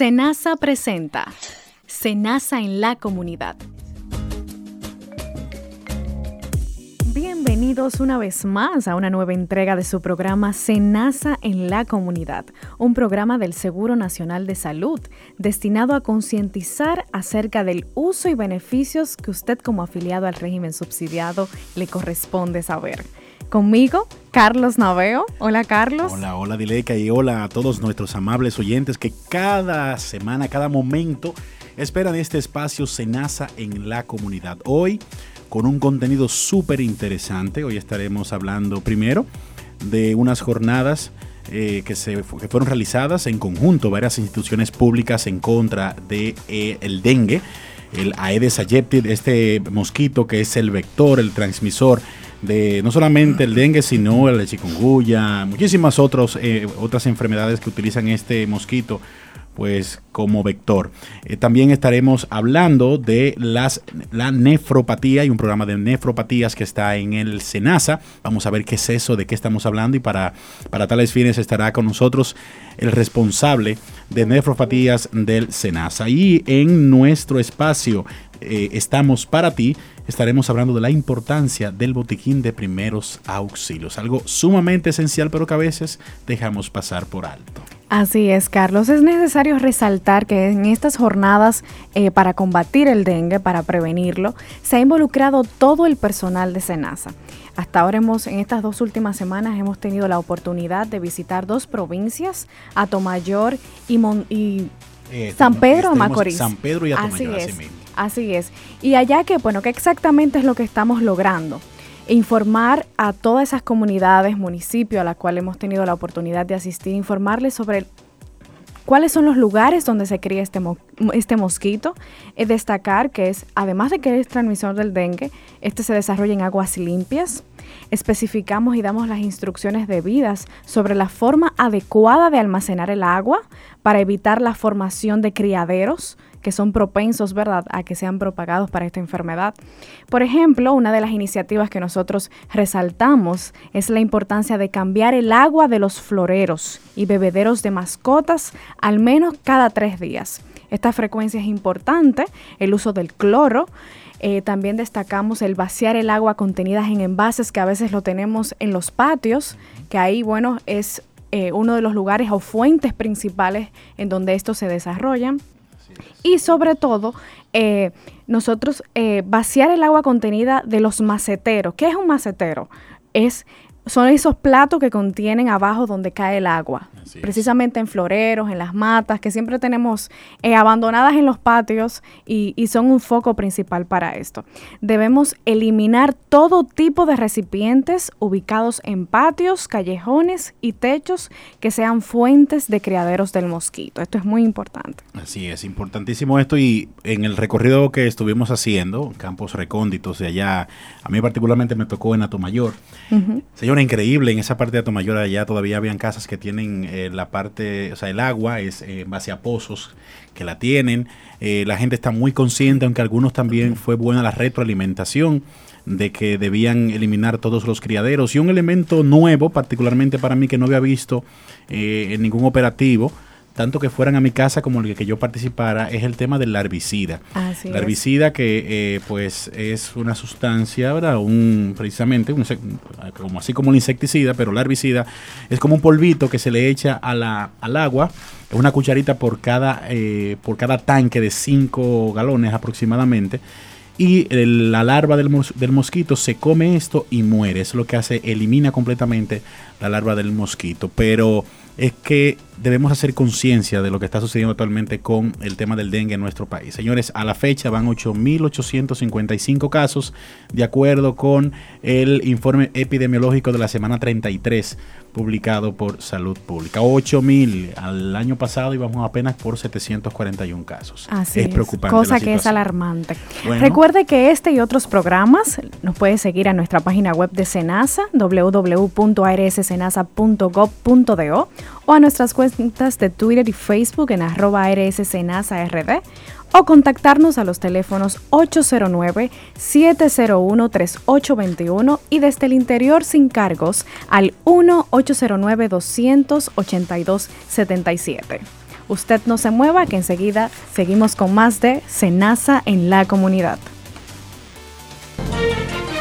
Senasa presenta Senasa en la comunidad. Bienvenidos una vez más a una nueva entrega de su programa Senasa en la comunidad, un programa del Seguro Nacional de Salud destinado a concientizar acerca del uso y beneficios que usted como afiliado al régimen subsidiado le corresponde saber. Conmigo, Carlos Naveo. Hola, Carlos. Hola, hola, Dileca, y hola a todos nuestros amables oyentes que cada semana, cada momento esperan este espacio Senasa en la comunidad. Hoy, con un contenido súper interesante, hoy estaremos hablando primero de unas jornadas eh, que, se, que fueron realizadas en conjunto varias instituciones públicas en contra del de, eh, dengue, el Aedes aegypti, este mosquito que es el vector, el transmisor de no solamente el dengue, sino el chikungunya, muchísimas otros, eh, otras enfermedades que utilizan este mosquito pues como vector. Eh, también estaremos hablando de las, la nefropatía y un programa de nefropatías que está en el SENASA. Vamos a ver qué es eso, de qué estamos hablando y para, para tales fines estará con nosotros el responsable de nefropatías del SENASA. Y en nuestro espacio eh, Estamos para ti estaremos hablando de la importancia del botiquín de primeros auxilios, algo sumamente esencial pero que a veces dejamos pasar por alto. Así es, Carlos. Es necesario resaltar que en estas jornadas eh, para combatir el dengue, para prevenirlo, se ha involucrado todo el personal de SENASA. Hasta ahora hemos, en estas dos últimas semanas, hemos tenido la oportunidad de visitar dos provincias, Atomayor y, y eh, San Pedro Macorís. San Pedro y Atomayor, así, así, así es. Y allá que, bueno, ¿qué exactamente es lo que estamos logrando? Informar a todas esas comunidades, municipios a las cuales hemos tenido la oportunidad de asistir, informarles sobre cuáles son los lugares donde se cría este, este mosquito. Es destacar que es, además de que es transmisor del dengue, este se desarrolla en aguas limpias. Especificamos y damos las instrucciones debidas sobre la forma adecuada de almacenar el agua para evitar la formación de criaderos que son propensos, ¿verdad?, a que sean propagados para esta enfermedad. Por ejemplo, una de las iniciativas que nosotros resaltamos es la importancia de cambiar el agua de los floreros y bebederos de mascotas al menos cada tres días. Esta frecuencia es importante, el uso del cloro. Eh, también destacamos el vaciar el agua contenida en envases que a veces lo tenemos en los patios, que ahí, bueno, es eh, uno de los lugares o fuentes principales en donde estos se desarrollan. Y sobre todo, eh, nosotros eh, vaciar el agua contenida de los maceteros. ¿Qué es un macetero? Es son esos platos que contienen abajo donde cae el agua, precisamente en floreros, en las matas, que siempre tenemos eh, abandonadas en los patios y, y, son un foco principal para esto. Debemos eliminar todo tipo de recipientes ubicados en patios, callejones y techos que sean fuentes de criaderos del mosquito. Esto es muy importante. Así es, importantísimo esto y en el recorrido que estuvimos haciendo, campos recónditos de allá, a mí particularmente me tocó en Atomayor. Señor, increíble. En esa parte de Atomayor allá todavía habían casas que tienen eh, la parte, o sea, el agua es eh, en base a pozos que la tienen. Eh, la gente está muy consciente, aunque algunos también fue buena la retroalimentación de que debían eliminar todos los criaderos. Y un elemento nuevo, particularmente para mí, que no había visto en ningún operativo, tanto que fueran a mi casa como el que yo participara, es el tema del herbicida. la herbicida que eh, pues es una sustancia, ¿verdad? Un, precisamente, como, así como el insecticida, pero la herbicida es como un polvito que se le echa a la, al agua, es una cucharita por cada, eh, por cada tanque de 5 galones aproximadamente y la larva del, del, mosquito se come esto y muere. Eso es lo que hace, elimina completamente la larva del mosquito. Pero es que debemos hacer conciencia de lo que está sucediendo actualmente con el tema del dengue en nuestro país. Señores, a la fecha van 8.855 casos, de acuerdo con el informe epidemiológico de la semana 33 publicado por Salud Pública. 8.000 al año pasado íbamos apenas por 741 casos. Así es, preocupante. Cosa que es alarmante. Recuerde que este y otros programas nos puede seguir a nuestra página web de Senasa, www.arssenasa.gov.do o a nuestras cuentas de Twitter y Facebook en arroba rssenasard o contactarnos a los teléfonos 809-701-3821 y desde el interior sin cargos al 1-809-282-77. Usted no se mueva, que enseguida seguimos con más de Senasa en la comunidad.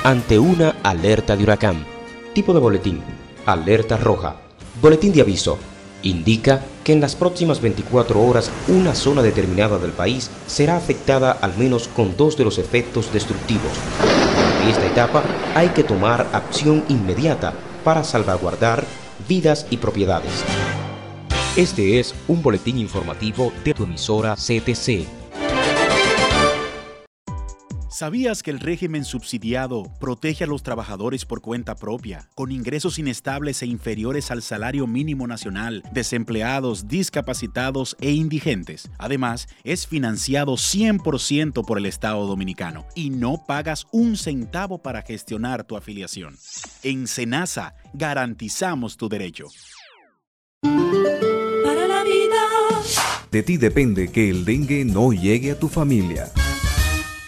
Ante una alerta de huracán. Tipo de boletín. Alerta roja. Boletín de aviso. Indica que en las próximas 24 horas una zona determinada del país será afectada al menos con dos de los efectos destructivos. En esta etapa hay que tomar acción inmediata para salvaguardar vidas y propiedades. Este es un boletín informativo de tu emisora CTC ¿Sabías que el régimen subsidiado protege a los trabajadores por cuenta propia, con ingresos inestables e inferiores al salario mínimo nacional, desempleados, discapacitados e indigentes? Además, es financiado 100% por el Estado dominicano y no pagas un centavo para gestionar tu afiliación. En Senasa garantizamos tu derecho. Para la vida. De ti depende que el dengue no llegue a tu familia.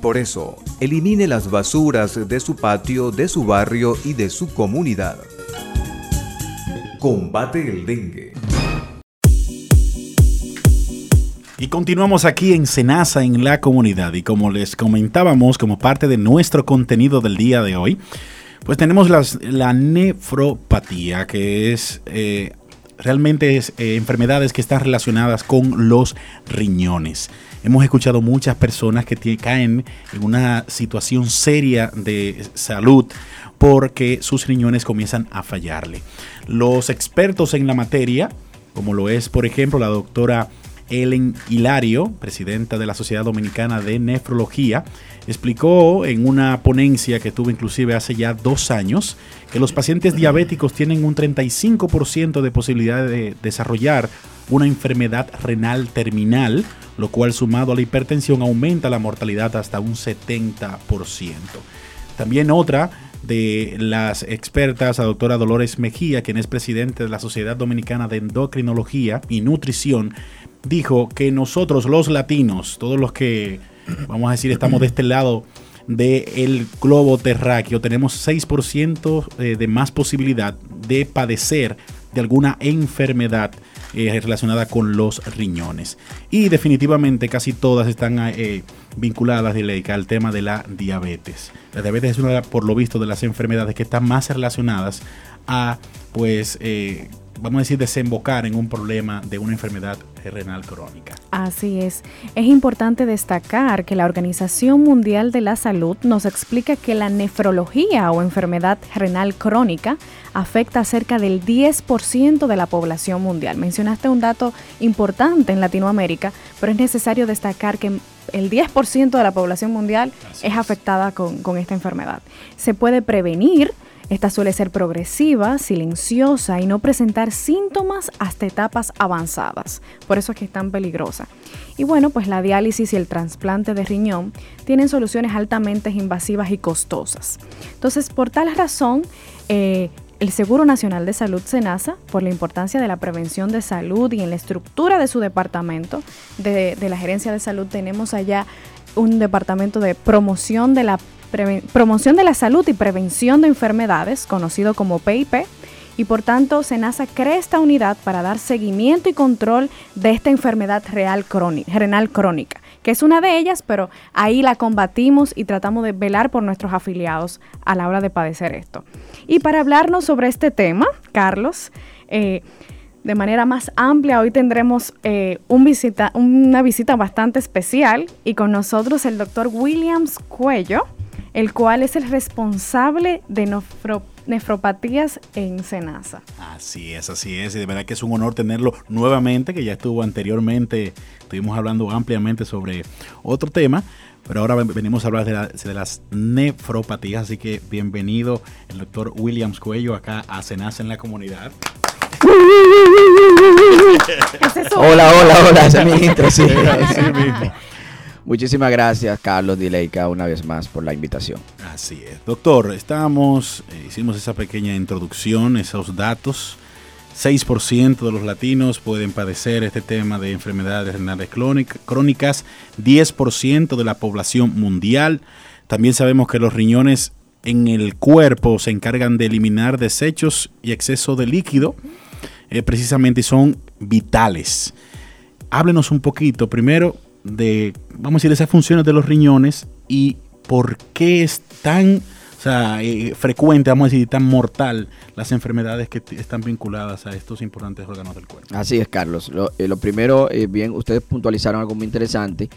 Por eso, elimine las basuras de su patio, de su barrio y de su comunidad. Combate el dengue. Y continuamos aquí en Senasa en la comunidad y como les comentábamos como parte de nuestro contenido del día de hoy, pues tenemos la nefropatía que es eh, realmente es, eh, enfermedades que están relacionadas con los riñones. Hemos escuchado muchas personas que caen en una situación seria de salud porque sus riñones comienzan a fallarle. Los expertos en la materia, como lo es por ejemplo la doctora Ellen Hilario, presidenta de la Sociedad Dominicana de Nefrología, explicó en una ponencia que tuvo inclusive hace ya dos años que los pacientes diabéticos tienen un 35% de posibilidad de desarrollar una enfermedad renal terminal lo cual sumado a la hipertensión aumenta la mortalidad hasta un 70%. También otra de las expertas, la doctora Dolores Mejía, quien es presidente de la Sociedad Dominicana de Endocrinología y Nutrición, dijo que nosotros los latinos, todos los que, vamos a decir, estamos de este lado del globo terráqueo, tenemos 6% eh, de más posibilidad de padecer de alguna enfermedad eh, relacionada con los riñones. Y definitivamente casi todas están eh, vinculadas al tema de la diabetes. La diabetes es una, por lo visto, de las enfermedades que están más relacionadas a, pues, vamos a decir, desembocar en un problema de una enfermedad renal crónica. Así es. Es importante destacar que la Organización Mundial de la Salud nos explica que la nefrología o enfermedad renal crónica afecta a cerca del 10% de la población mundial. Mencionaste un dato importante en Latinoamérica, pero es necesario destacar que el 10% de la población mundial es afectada con, con esta enfermedad. Se puede prevenir esta suele ser progresiva, silenciosa y no presentar síntomas hasta etapas avanzadas. Por eso es que es tan peligrosa. Y bueno, pues la diálisis y el trasplante de riñón tienen soluciones altamente invasivas y costosas. Entonces, por tal razón, eh, el Seguro Nacional de Salud SENASA, por la importancia de la prevención de salud y en la estructura de su departamento de, de la gerencia de salud, tenemos allá un departamento de promoción de la promoción de la salud y prevención de enfermedades, conocido como PIP, y por tanto SENASA crea esta unidad para dar seguimiento y control de esta enfermedad renal crónica, que es una de ellas, pero ahí la combatimos y tratamos de velar por nuestros afiliados a la hora de padecer esto. Y para hablarnos sobre este tema, Carlos, eh, de manera más amplia. Hoy tendremos eh, una visita bastante especial y con nosotros el doctor Williams Cuello, el cual es el responsable de nefropatías en Senasa. Así es, así es, y de verdad que es un honor tenerlo nuevamente, que ya estuvo anteriormente, estuvimos hablando ampliamente sobre otro tema, pero ahora venimos a hablar de, las nefropatías, así que bienvenido el doctor Williams Cuello acá a Senasa en la comunidad. hola, hola, hola, esa es mi intro, sí. mismo. Muchísimas gracias, Carlos Dileika, una vez más por la invitación. Así es. Doctor, estábamos, eh, hicimos esa pequeña introducción, esos datos. 6% de los latinos pueden padecer este tema de enfermedades renales crónicas, 10% de la población mundial. También sabemos que los riñones en el cuerpo se encargan de eliminar desechos y exceso de líquido, eh, precisamente son vitales. Háblenos un poquito primero de, vamos a decir, esas funciones de los riñones y por qué es tan eh, frecuente, vamos a decir, tan mortal las enfermedades que están vinculadas a estos importantes órganos del cuerpo. Así es, Carlos. Lo, eh, primero, bien, ustedes puntualizaron algo muy interesante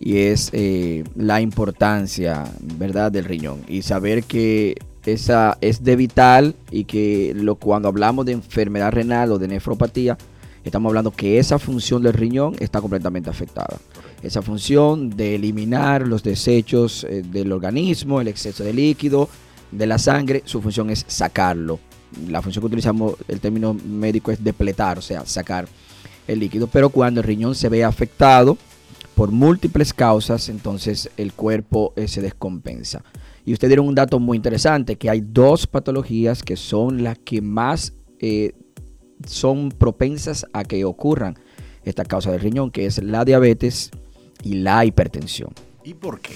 y es eh, la importancia, ¿verdad?, del riñón y saber que esa es de vital y que lo, cuando hablamos de enfermedad renal o de nefropatía, estamos hablando que esa función del riñón está completamente afectada. Esa función de eliminar los desechos eh, del organismo, el exceso de líquido, de la sangre, su función es sacarlo. La función que utilizamos, el término médico es depletar, o sea, sacar el líquido. Pero cuando el riñón se ve afectado, por múltiples causas, entonces el cuerpo eh, se descompensa. Y usted dieron un dato muy interesante, que hay dos patologías que son las que más eh, son propensas a que ocurran esta causa del riñón, que es la diabetes y la hipertensión. ¿Y por qué?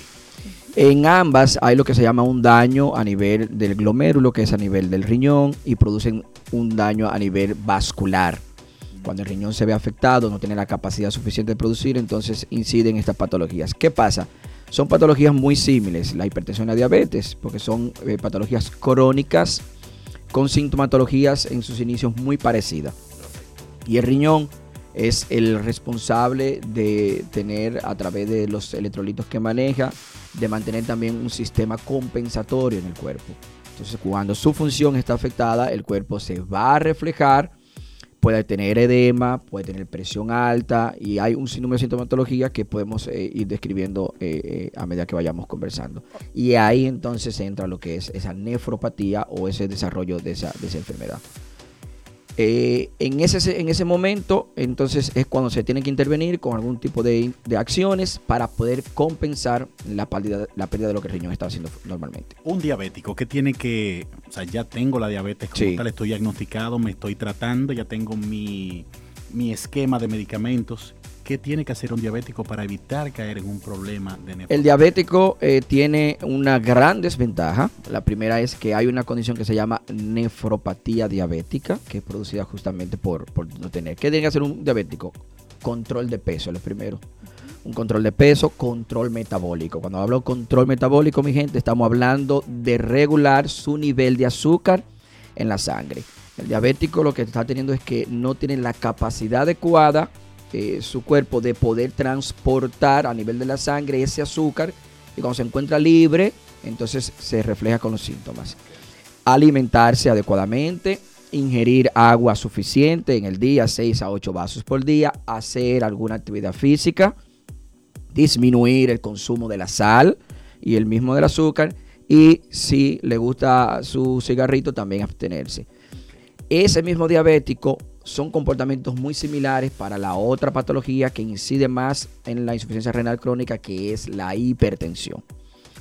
En ambas hay lo que se llama un daño a nivel del glomérulo, que es a nivel del riñón, y producen un daño a nivel vascular. Cuando el riñón se ve afectado, no tiene la capacidad suficiente de producir, entonces inciden estas patologías. ¿Qué pasa? Son patologías muy similares, la hipertensión y la diabetes, porque son eh, patologías crónicas con sintomatologías en sus inicios muy parecidas. Y el riñón es el responsable de tener a través de los electrolitos que maneja, de mantener también un sistema compensatorio en el cuerpo. Entonces, cuando su función está afectada, el cuerpo se va a reflejar puede tener edema, puede tener presión alta y hay un sinnúmero de sintomatologías que podemos eh, ir describiendo eh, eh, a medida que vayamos conversando. Y ahí entonces entra lo que es esa nefropatía o ese desarrollo de esa, de esa enfermedad. Eh, en, ese, en ese momento, entonces es cuando se tiene que intervenir con algún tipo de, acciones para poder compensar la pérdida, la pérdida de lo que el riñón está haciendo normalmente. Un diabético que tiene que, o sea, ya tengo la diabetes como tal, estoy diagnosticado, me estoy tratando, ya tengo mi, mi esquema de medicamentos ¿Qué tiene que hacer un diabético para evitar caer en un problema de nefropatía? El diabético eh, tiene una gran desventaja. La primera es que hay una condición que se llama nefropatía diabética, que es producida justamente por, no tener. ¿Qué tiene que hacer un diabético? Control de peso, lo primero. Un control de peso, control metabólico. Cuando hablo control metabólico, mi gente, estamos hablando de regular su nivel de azúcar en la sangre. El diabético lo que está teniendo es que no tiene la capacidad adecuada eh, su cuerpo de poder transportar a nivel de la sangre ese azúcar y cuando se encuentra libre, entonces se refleja con los síntomas. Alimentarse adecuadamente, ingerir agua suficiente en el día, 6 a 8 vasos por día, hacer alguna actividad física, disminuir el consumo de la sal y el mismo del azúcar y si le gusta su cigarrito también abstenerse. Ese mismo diabético son comportamientos muy similares para la otra patología que incide más en la insuficiencia renal crónica, que es la hipertensión.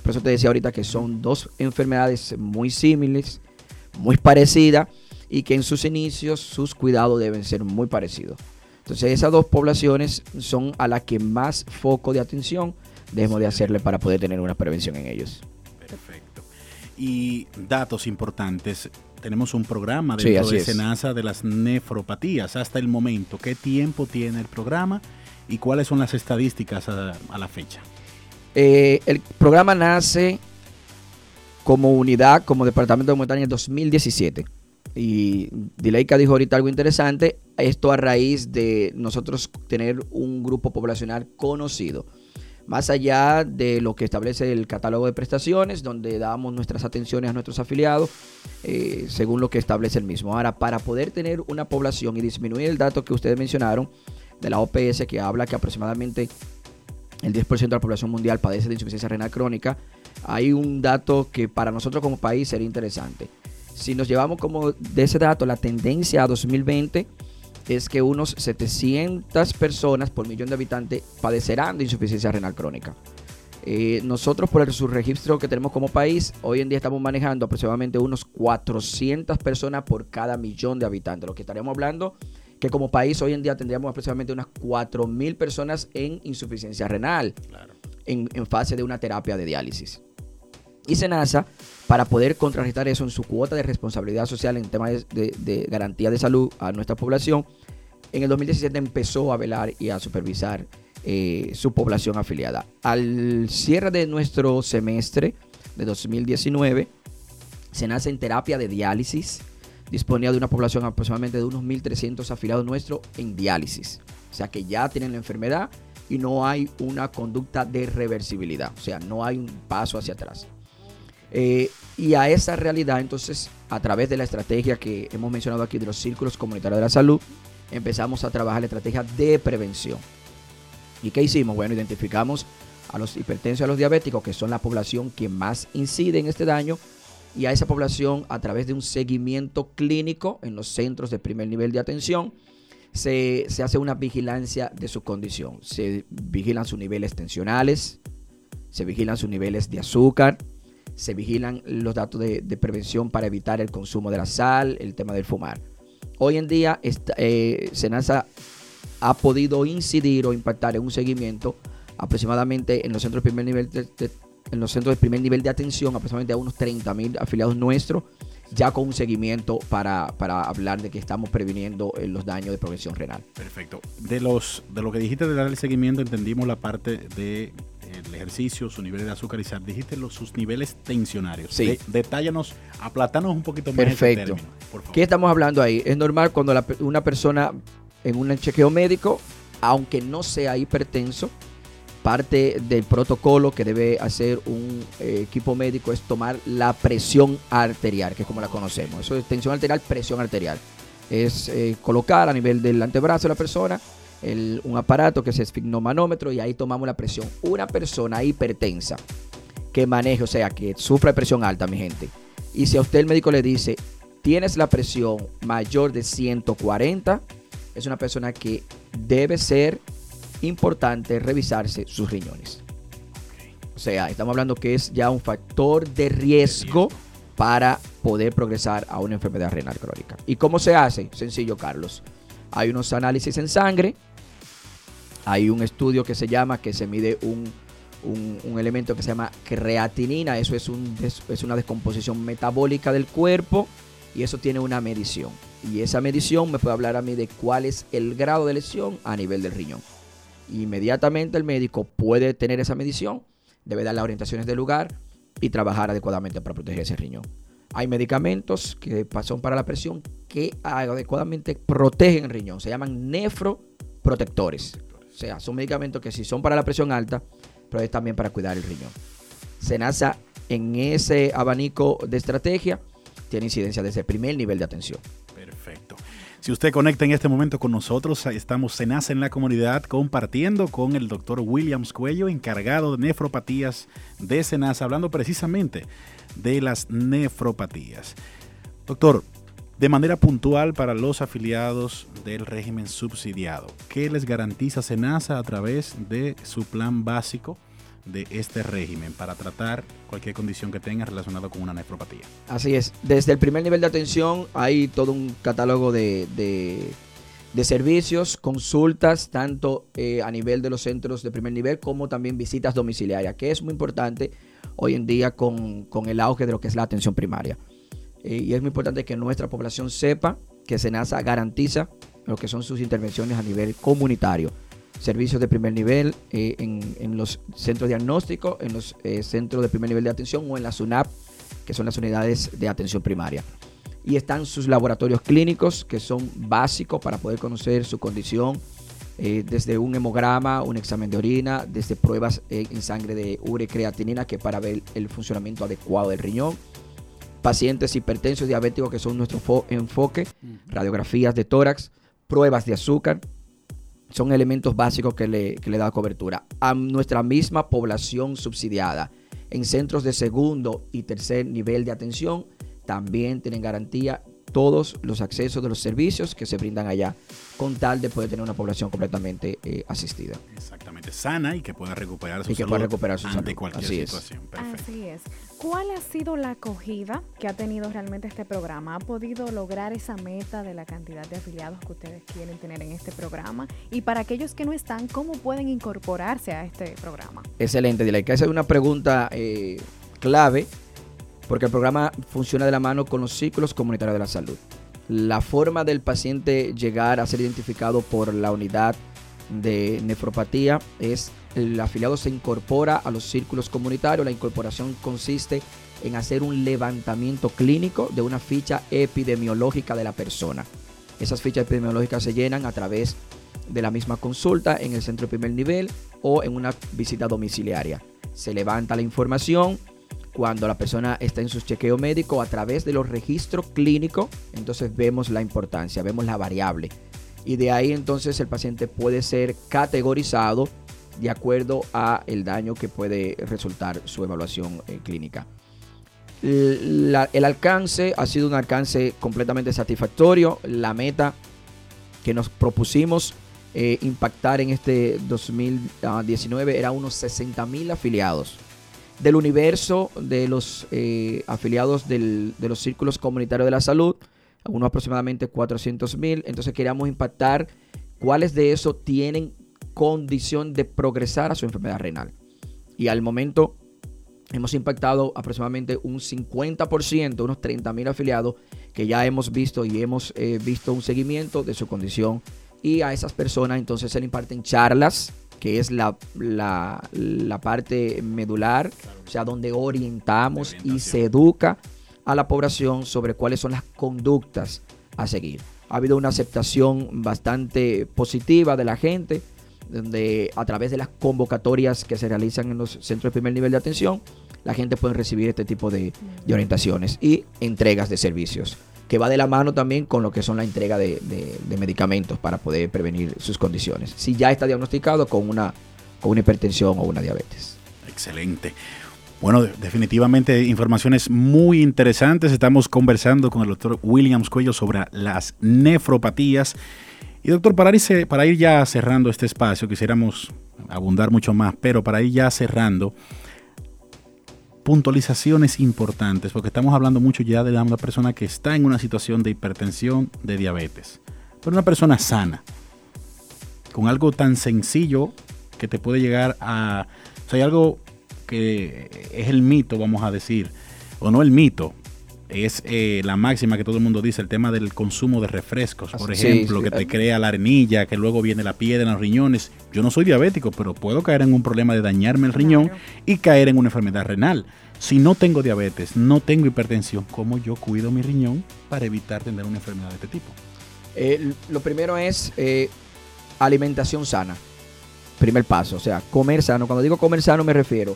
Por eso te decía ahorita que son dos enfermedades muy similares, muy parecidas y que en sus inicios sus cuidados deben ser muy parecidos. Entonces esas dos poblaciones son a las que más foco de atención debemos de hacerle para poder tener una prevención en ellos. Perfecto. Y datos importantes tenemos un programa dentro de Senasa de las nefropatías hasta el momento. ¿Qué tiempo tiene el programa y cuáles son las estadísticas a, la fecha? Eh, el programa nace como unidad, como departamento de montaña en 2017. Y Dileika dijo ahorita algo interesante, esto a raíz de nosotros tener un grupo poblacional conocido más allá de lo que establece el catálogo de prestaciones, donde damos nuestras atenciones a nuestros afiliados eh, según lo que establece el mismo. Ahora, para poder tener una población y disminuir el dato que ustedes mencionaron de la OPS, que habla que aproximadamente el 10% de la población mundial padece de insuficiencia renal crónica, hay un dato que para nosotros como país sería interesante. Si nos llevamos como de ese dato la tendencia a 2020, es que unos 700 personas por millón de habitantes padecerán de insuficiencia renal crónica. Eh, nosotros por el subregistro que tenemos como país, hoy en día estamos manejando aproximadamente unos 400 personas por cada millón de habitantes. Lo que estaríamos hablando que como país hoy en día tendríamos aproximadamente unas 4.000 personas en insuficiencia renal, en, fase de una terapia de diálisis. Y SENASA, para poder contrarrestar eso en su cuota de responsabilidad social en temas de, garantía de salud a nuestra población, en el 2017 empezó a velar y a supervisar eh, su población afiliada. Al cierre de nuestro semestre de 2019, se en terapia de diálisis. Disponía de una población aproximadamente de unos 1.300 afiliados nuestros en diálisis. O sea que ya tienen la enfermedad y no hay una conducta de reversibilidad. O sea, no hay un paso hacia atrás. Eh, y a esa realidad, entonces, a través de la estrategia que hemos mencionado aquí de los círculos comunitarios de la salud, empezamos a trabajar la estrategia de prevención. ¿Y qué hicimos? Bueno, identificamos a los hipertensos y a los diabéticos, que son la población que más incide en este daño, y a esa población a través de un seguimiento clínico en los centros de primer nivel de atención, se, hace una vigilancia de su condición. Se vigilan sus niveles tensionales, se vigilan sus niveles de azúcar, se vigilan los datos de, prevención para evitar el consumo de la sal, el tema del fumar. Hoy en día, eh, Senasa ha podido incidir o impactar en un seguimiento aproximadamente en los centros de primer nivel de, en los centros de primer nivel de atención, aproximadamente a unos 30 mil afiliados nuestros, ya con un seguimiento para, hablar de que estamos previniendo eh, los daños de progresión renal. Perfecto. De los de lo que dijiste de dar el seguimiento, entendimos la parte de el ejercicio, su nivel de azúcar y sal. Dijiste los, sus niveles tensionarios. Sí. detállanos, aplatanos un poquito más. Perfecto. ¿Qué estamos hablando ahí? Es normal cuando una persona en un chequeo médico, aunque no sea hipertenso, parte del protocolo que debe hacer un eh, equipo médico es tomar la presión arterial, que es como la conocemos. Eso es tensión arterial, presión arterial. Es eh, colocar a nivel del antebrazo de la persona un aparato que es esfigmomanómetro y ahí tomamos la presión. Una persona hipertensa que maneje, o sea, que sufra de presión alta, mi gente. Y si a usted el médico le dice, tienes la presión mayor de 140, es una persona que debe ser importante revisarse sus riñones. O sea, estamos hablando que es ya un factor de riesgo para poder progresar a una enfermedad renal crónica. ¿Y cómo se hace? Sencillo, Carlos. Hay unos análisis en sangre, hay un estudio que se llama, que se mide un, elemento que se llama creatinina, eso es, un, es una descomposición metabólica del cuerpo y eso tiene una medición. Y esa medición me puede hablar a mí de cuál es el grado de lesión a nivel del riñón. Inmediatamente el médico puede tener esa medición, debe dar las orientaciones del lugar y trabajar adecuadamente para proteger ese riñón. Hay medicamentos que son para la presión que adecuadamente protegen el riñón, se llaman nefroprotectores. O sea, son medicamentos que si son para la presión alta, pero es también para cuidar el riñón. Senasa en ese abanico de estrategia tiene incidencia desde el primer nivel de atención. Perfecto. Si usted conecta en este momento con nosotros, estamos Senasa en la comunidad compartiendo con el doctor Williams Cuello, encargado de nefropatías de Senasa, hablando precisamente de las nefropatías. Doctor, de manera puntual para los afiliados del régimen subsidiado, ¿qué les garantiza Senasa a través de su plan básico? de este régimen para tratar cualquier condición que tenga relacionada con una nefropatía. Así es. Desde el primer nivel de atención hay todo un catálogo de, de, servicios, consultas, tanto eh, a nivel de los centros de primer nivel como también visitas domiciliarias, que es muy importante hoy en día con, el auge de lo que es la atención primaria. Eh, y es muy importante que nuestra población sepa que SENASA garantiza lo que son sus intervenciones a nivel comunitario servicios de primer nivel eh, en, los centros diagnósticos, en los eh, centros de primer nivel de atención o en la SUNAP, que son las unidades de atención primaria. Y están sus laboratorios clínicos, que son básicos para poder conocer su condición, desde un hemograma, un examen de orina, desde pruebas en sangre de urea creatinina, que para ver el funcionamiento adecuado del riñón. Pacientes hipertensos, diabéticos, que son nuestro enfoque, radiografías de tórax, pruebas de azúcar, son elementos básicos que le, que le da cobertura. A nuestra misma población subsidiada en centros de segundo y tercer nivel de atención también tienen garantía todos los accesos de los servicios que se brindan allá, con tal de poder tener una población completamente eh, asistida. Sana y que pueda recuperar su Y que salud pueda recuperar su ante salud. cualquier Así es. situación. Perfecto. Así es. ¿Cuál ha sido la acogida que ha tenido realmente este programa? ¿Ha podido lograr esa meta de la cantidad de afiliados que ustedes quieren tener en este programa? Y para aquellos que no están, ¿cómo pueden incorporarse a este programa? Excelente, Dile. que hacer una pregunta eh, clave, porque el programa funciona de la mano con los círculos comunitarios de la salud. La forma del paciente llegar a ser identificado por la unidad de nefropatía es el afiliado se incorpora a los círculos comunitarios. La incorporación consiste en hacer un levantamiento clínico de una ficha epidemiológica de la persona. Esas fichas epidemiológicas se llenan a través de la misma consulta en el centro de primer nivel o en una visita domiciliaria. Se levanta la información cuando la persona está en su chequeo médico a través de los registros clínicos, entonces vemos la importancia, vemos la variable. Y de ahí entonces el paciente puede ser categorizado de acuerdo a el daño que puede resultar su evaluación eh, clínica. El alcance ha sido un alcance completamente satisfactorio. La meta que nos propusimos eh, impactar en este 2019 era unos 60 mil afiliados. Del universo de los eh, afiliados del- de los círculos comunitarios de la salud, unos aproximadamente 400 mil. Entonces queríamos impactar cuáles de esos tienen condición de progresar a su enfermedad renal. Y al momento hemos impactado aproximadamente un 50%, unos 30 mil afiliados que ya hemos visto y hemos eh, visto un seguimiento de su condición. Y a esas personas entonces se le imparten charlas, que es la, la- la parte medular, o sea, donde orientamos y se educa a la población sobre cuáles son las conductas a seguir. Ha habido una aceptación bastante positiva de la gente, donde a través de las convocatorias que se realizan en los centros de primer nivel de atención, la gente puede recibir este tipo de, orientaciones y entregas de servicios, que va de la mano también con lo que son la entrega de, de- de medicamentos para poder prevenir sus condiciones. Si ya está diagnosticado con una, con una hipertensión o una diabetes. Excelente. Bueno, de- definitivamente informaciones muy interesantes. Estamos conversando con el doctor Williams Cuello sobre las nefropatías. Y doctor, para para ir ya cerrando este espacio, quisiéramos abundar mucho más, pero para ir ya cerrando, puntualizaciones importantes, porque estamos hablando mucho ya de una persona que está en una situación de hipertensión, de diabetes, pero una persona sana, con algo tan sencillo que te puede llegar a... O sea, hay algo que es el mito, vamos a decir, o no el mito, es eh, la máxima que todo el mundo dice, el tema del consumo de refrescos, por Sí, ejemplo, sí. que te crea la arenilla, que luego viene la piedra en los riñones. Yo no soy diabético, pero puedo caer en un problema de dañarme el riñón Claro. y caer en una enfermedad renal. Si no tengo diabetes, no tengo hipertensión, ¿cómo yo cuido mi riñón para evitar tener una enfermedad de este tipo? Eh, lo primero es eh, alimentación sana. Primer paso, o sea, comer sano. Cuando digo comer sano me refiero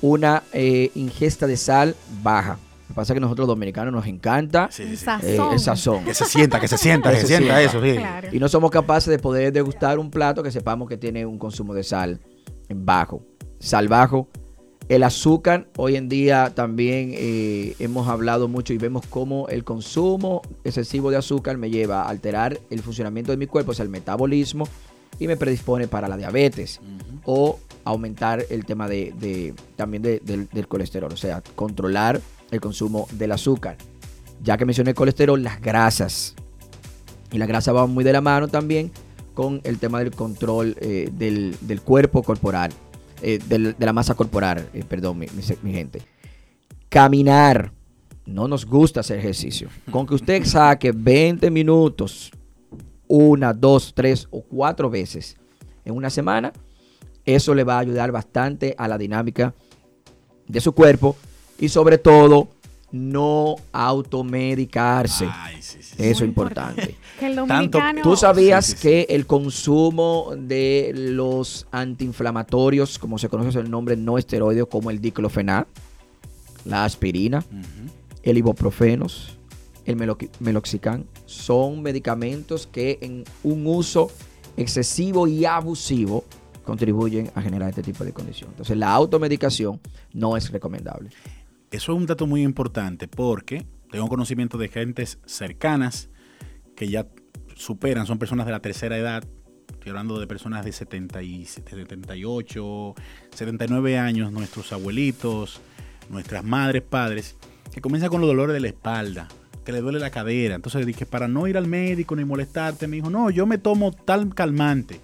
una eh, ingesta de sal baja. Lo que pasa es que nosotros los dominicanos nos encanta Sí, El sí, sí. eh, sazón. el sazón. Que se sienta, que se sienta, que Que se se sienta sienta. eso, sí. Claro. Y no somos capaces de poder degustar un plato que sepamos que tiene un consumo de sal bajo. Sal bajo. El azúcar, hoy en día también eh, hemos hablado mucho y vemos cómo el consumo excesivo de azúcar me lleva a alterar el funcionamiento de mi cuerpo, o sea, el metabolismo, y me predispone para la diabetes o aumentar el tema de, de- también de- del, del colesterol, o sea, controlar el consumo del azúcar. Ya que mencioné el colesterol, las grasas. Y la grasa va muy de la mano también con el tema del control eh, del, del cuerpo corporal, eh, del- de la masa corporal, eh, perdón, mi, mi se- mi gente. Caminar. No nos gusta hacer ejercicio. Con que usted saque 20 minutos, una, dos, tres o cuatro veces en una semana, eso le va a ayudar bastante a la dinámica de su cuerpo y sobre todo no automedicarse. Ay, sí, sí, sí. Eso es importante. Que el Tanto- dominicano... ¿Tú sabías Sí, sí, sí. que el consumo de los antiinflamatorios, como se conoce el nombre no esteroideo, como el diclofenac, la aspirina, el ibuprofenos, el meloxicam, son medicamentos que en un uso excesivo y abusivo contribuyen a generar este tipo de condición. Entonces la automedicación no es recomendable. Eso es un dato muy importante porque tengo conocimiento de gentes cercanas que ya superan, son personas de la tercera edad. Estoy hablando de personas de 70 y 78, 79 años, nuestros abuelitos, nuestras madres, padres, que comienzan con los dolores de la espalda, que le duele la cadera. Entonces dije, para no ir al médico ni molestarte, me dijo, no, yo me tomo tal calmante.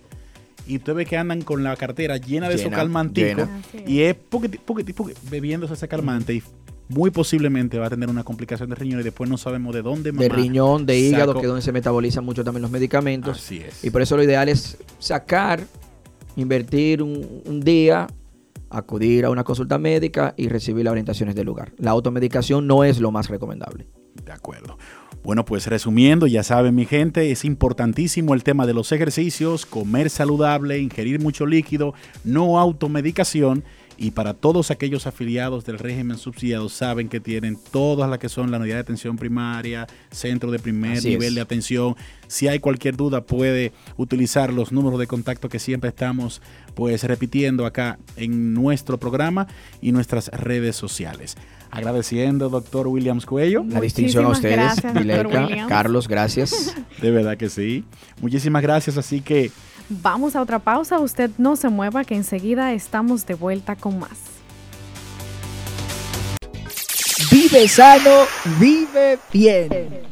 Y usted ve que andan con la cartera llena de esos calmanticos. Y es porque, porque, porque, bebiéndose ese calmante y muy posiblemente va a tener una complicación de riñón y después no sabemos de dónde De riñón, de hígado, que es donde se metabolizan mucho también los medicamentos. Así es. Y por eso lo ideal es sacar, invertir un, día, acudir a una consulta médica y recibir las orientaciones del lugar. La automedicación no es lo más recomendable. De acuerdo. Bueno, pues resumiendo, ya saben mi gente, es importantísimo el tema de los ejercicios, comer saludable, ingerir mucho líquido, no automedicación y para todos aquellos afiliados del régimen subsidiado saben que tienen todas las que son la unidad de atención primaria, centro de primer nivel de atención. Si hay cualquier duda puede utilizar los números de contacto que siempre estamos pues repitiendo acá en nuestro programa y nuestras redes sociales. Agradeciendo, doctor Williams Cuello. La distinción a ustedes, Carlos, gracias. De verdad que sí. Muchísimas gracias, así que Vamos a otra pausa, usted no se mueva que enseguida estamos de vuelta con más. Vive sano, vive bien.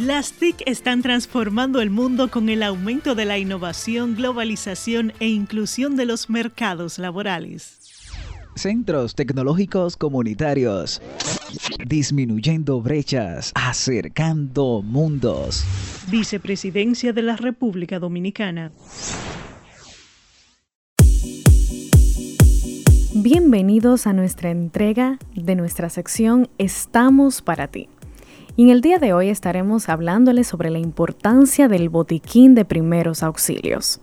Las TIC están transformando el mundo con el aumento de la innovación, globalización e inclusión de los mercados laborales. Centros tecnológicos comunitarios. Disminuyendo brechas, acercando mundos. Vicepresidencia de la República Dominicana. Bienvenidos a nuestra entrega de nuestra sección Estamos para ti. Y en el día de hoy estaremos hablándoles sobre la importancia del botiquín de primeros auxilios.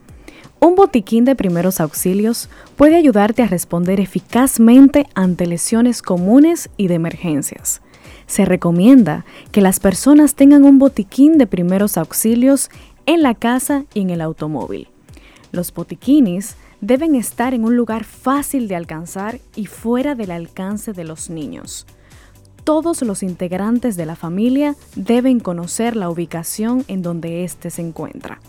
Un botiquín de primeros auxilios puede ayudarte a responder eficazmente ante lesiones comunes y de emergencias. Se recomienda que las personas tengan un botiquín de primeros auxilios en la casa y en el automóvil. Los botiquines deben estar en un lugar fácil de alcanzar y fuera del alcance de los niños. Todos los integrantes de la familia deben conocer la ubicación en donde éste se encuentra.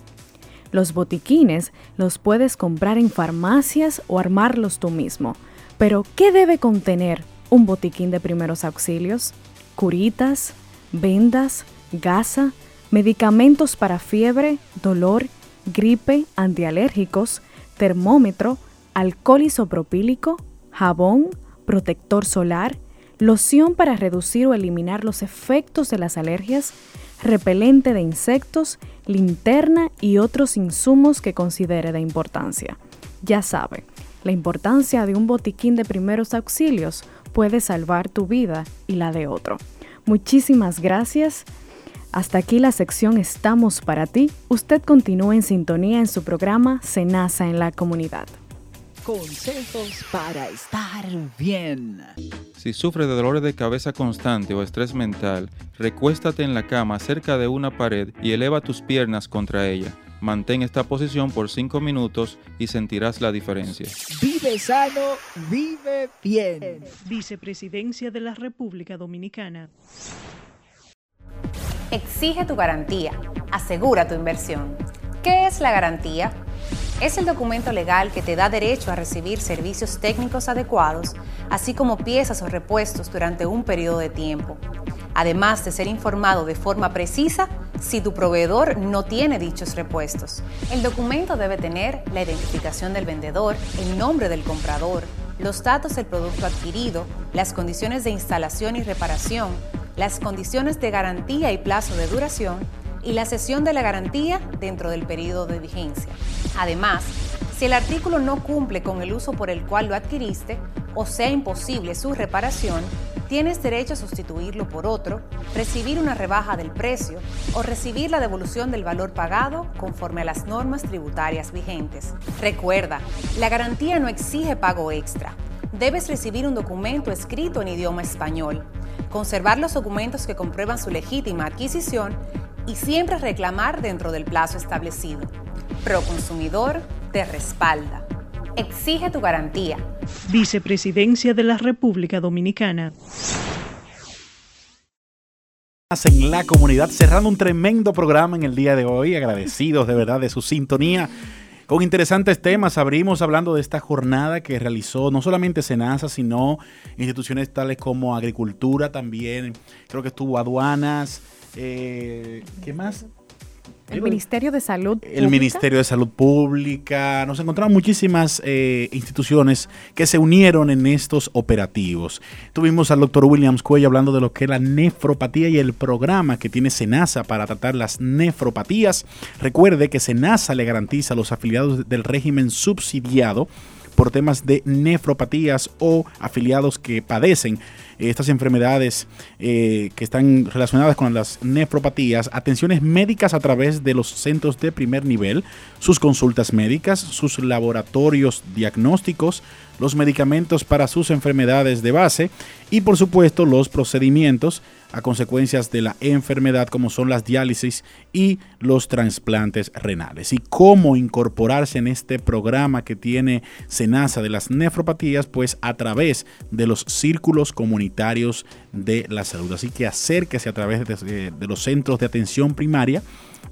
Los botiquines los puedes comprar en farmacias o armarlos tú mismo. Pero, ¿qué debe contener un botiquín de primeros auxilios? Curitas, vendas, gasa, medicamentos para fiebre, dolor, gripe, antialérgicos, termómetro, alcohol isopropílico, jabón, protector solar, loción para reducir o eliminar los efectos de las alergias, repelente de insectos, linterna y otros insumos que considere de importancia. Ya sabe, la importancia de un botiquín de primeros auxilios puede salvar tu vida y la de otro. Muchísimas gracias. Hasta aquí la sección Estamos para ti. Usted continúa en sintonía en su programa Senasa en la comunidad. Consejos para estar bien. Si sufres de dolores de cabeza constante o estrés mental, recuéstate en la cama cerca de una pared y eleva tus piernas contra ella. Mantén esta posición por 5 minutos y sentirás la diferencia. Vive sano, vive bien. Vicepresidencia de la República Dominicana. Exige tu garantía. Asegura tu inversión. ¿Qué es la garantía? Es el documento legal que te da derecho a recibir servicios técnicos adecuados, así como piezas o repuestos durante un periodo de tiempo además de ser informado de forma precisa si tu proveedor no tiene dichos repuestos. El documento debe tener la identificación del vendedor, el nombre del comprador, los datos del producto adquirido, las condiciones de instalación y reparación, las condiciones de garantía y plazo de duración y la cesión de la garantía dentro del periodo de vigencia. Además, si el artículo no cumple con el uso por el cual lo adquiriste o sea imposible su reparación, tienes derecho a sustituirlo por otro, recibir una rebaja del precio o recibir la devolución del valor pagado conforme a las normas tributarias vigentes. Recuerda, la garantía no exige pago extra. Debes recibir un documento escrito en idioma español, conservar los documentos que comprueban su legítima adquisición y siempre reclamar dentro del plazo establecido. Proconsumidor te respalda. Exige tu garantía. Vicepresidencia de la República Dominicana. En la comunidad, cerrando un tremendo programa en el día de hoy, agradecidos de verdad de su sintonía. Con interesantes temas, abrimos hablando de esta jornada que realizó no solamente Senasa, sino instituciones tales como Agricultura también, creo que estuvo aduanas, eh, ¿qué más? El Ministerio de Salud. El Ministerio de Salud Pública. Nos encontramos muchísimas eh, instituciones que se unieron en estos operativos. Tuvimos al doctor Williams Cuello hablando de lo que es la nefropatía y el programa que tiene SENASA para tratar las nefropatías. Recuerde que SENASA le garantiza a los afiliados del régimen subsidiado por temas de nefropatías o afiliados que padecen estas enfermedades eh, que están relacionadas con las nefropatías, atenciones médicas a través de los centros de primer nivel, sus consultas médicas, sus laboratorios diagnósticos, los medicamentos para sus enfermedades de base y por supuesto los procedimientos a consecuencias de la enfermedad como son las diálisis y los trasplantes renales. Y cómo incorporarse en este programa que tiene Senasa de las nefropatías, pues a través de los círculos comunitarios de la salud. Así que acérquese a través de, de los centros de atención primaria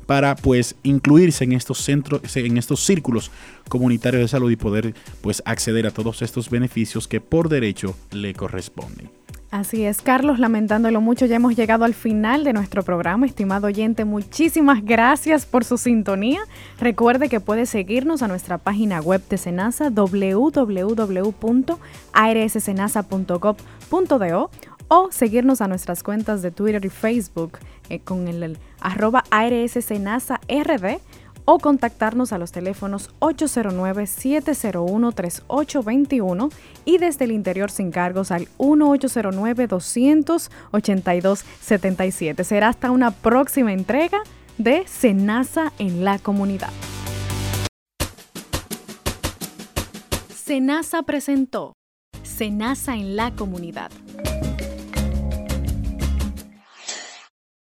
para pues incluirse en estos centros, en estos círculos comunitarios de salud y poder pues acceder a todos estos beneficios que por derecho le corresponden. Así es, Carlos, lamentándolo mucho, ya hemos llegado al final de nuestro programa. Estimado oyente, muchísimas gracias por su sintonía. Recuerde que puede seguirnos a nuestra página web de Senasa, www.arssenasa.gov.do o seguirnos a nuestras cuentas de Twitter y Facebook eh, con el, el arroba RD o contactarnos a los teléfonos 809-701-3821 y desde el interior sin cargos al 1809-282-77. Será hasta una próxima entrega de Senasa en la comunidad. Senasa presentó Senasa en la comunidad.